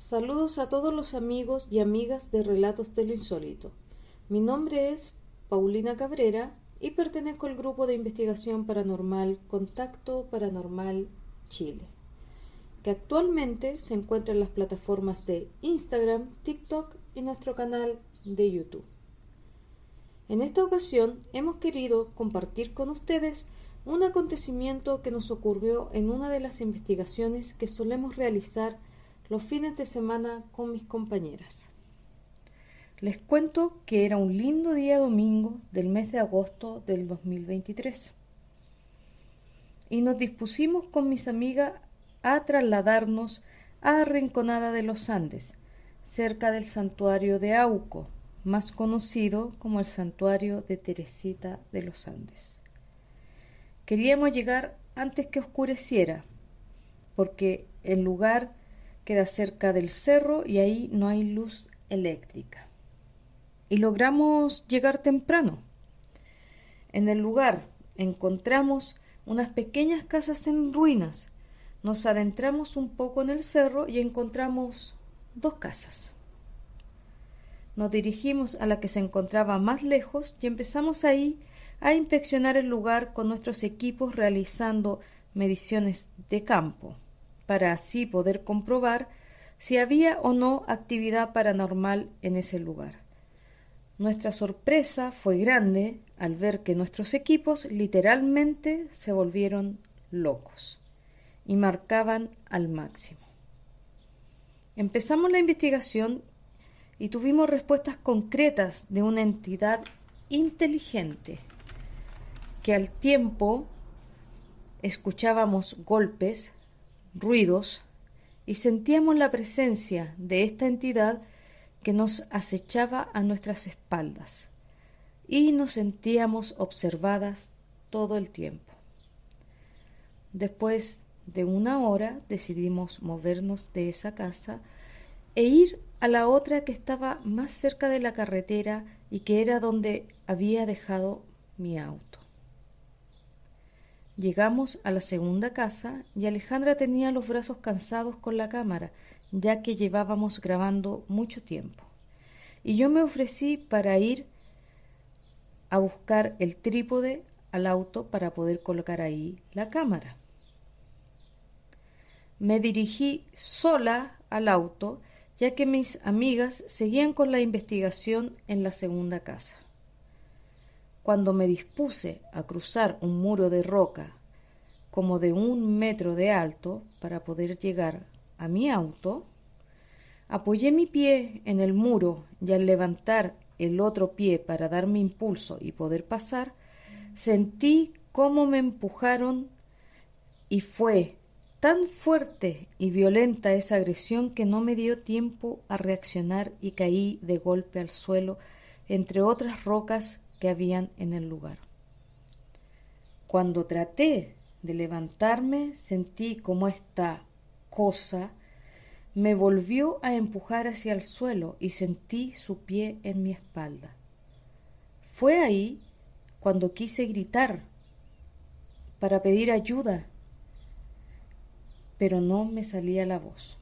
Saludos a todos los amigos y amigas de Relatos de lo Insólito. Mi nombre es Paulina Cabrera y pertenezco al grupo de investigación paranormal Contacto Paranormal Chile, que actualmente se encuentra en las plataformas de Instagram, TikTok y nuestro canal de YouTube. En esta ocasión hemos querido compartir con ustedes un acontecimiento que nos ocurrió en una de las investigaciones que solemos realizar los fines de semana con mis compañeras. Les cuento que era un lindo día domingo del mes de agosto del 2023 y nos dispusimos con mis amigas a trasladarnos a Rinconada de los Andes, cerca del santuario de Auco, más conocido como el santuario de Teresita de los Andes. Queríamos llegar antes que oscureciera, porque el lugar queda cerca del cerro y ahí no hay luz eléctrica. Y logramos llegar temprano. En el lugar encontramos unas pequeñas casas en ruinas. Nos adentramos un poco en el cerro y encontramos dos casas. Nos dirigimos a la que se encontraba más lejos y empezamos ahí a inspeccionar el lugar con nuestros equipos realizando mediciones de campo para así poder comprobar si había o no actividad paranormal en ese lugar. Nuestra sorpresa fue grande al ver que nuestros equipos literalmente se volvieron locos y marcaban al máximo. Empezamos la investigación y tuvimos respuestas concretas de una entidad inteligente que al tiempo escuchábamos golpes, ruidos y sentíamos la presencia de esta entidad que nos acechaba a nuestras espaldas y nos sentíamos observadas todo el tiempo. Después de una hora decidimos movernos de esa casa e ir a la otra que estaba más cerca de la carretera y que era donde había dejado mi auto. Llegamos a la segunda casa y Alejandra tenía los brazos cansados con la cámara, ya que llevábamos grabando mucho tiempo. Y yo me ofrecí para ir a buscar el trípode al auto para poder colocar ahí la cámara. Me dirigí sola al auto, ya que mis amigas seguían con la investigación en la segunda casa. Cuando me dispuse a cruzar un muro de roca como de un metro de alto para poder llegar a mi auto, apoyé mi pie en el muro y al levantar el otro pie para darme impulso y poder pasar, sentí cómo me empujaron y fue tan fuerte y violenta esa agresión que no me dio tiempo a reaccionar y caí de golpe al suelo entre otras rocas que habían en el lugar. Cuando traté de levantarme, sentí como esta cosa me volvió a empujar hacia el suelo y sentí su pie en mi espalda. Fue ahí cuando quise gritar para pedir ayuda, pero no me salía la voz.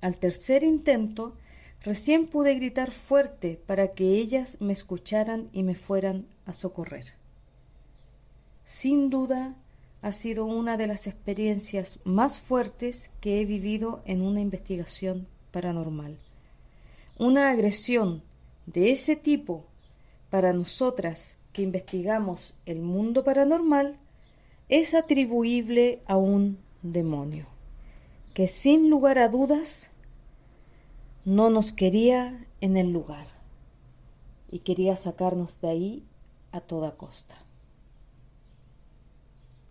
Al tercer intento, Recién pude gritar fuerte para que ellas me escucharan y me fueran a socorrer. Sin duda, ha sido una de las experiencias más fuertes que he vivido en una investigación paranormal. Una agresión de ese tipo para nosotras que investigamos el mundo paranormal es atribuible a un demonio, que sin lugar a dudas no nos quería en el lugar y quería sacarnos de ahí a toda costa.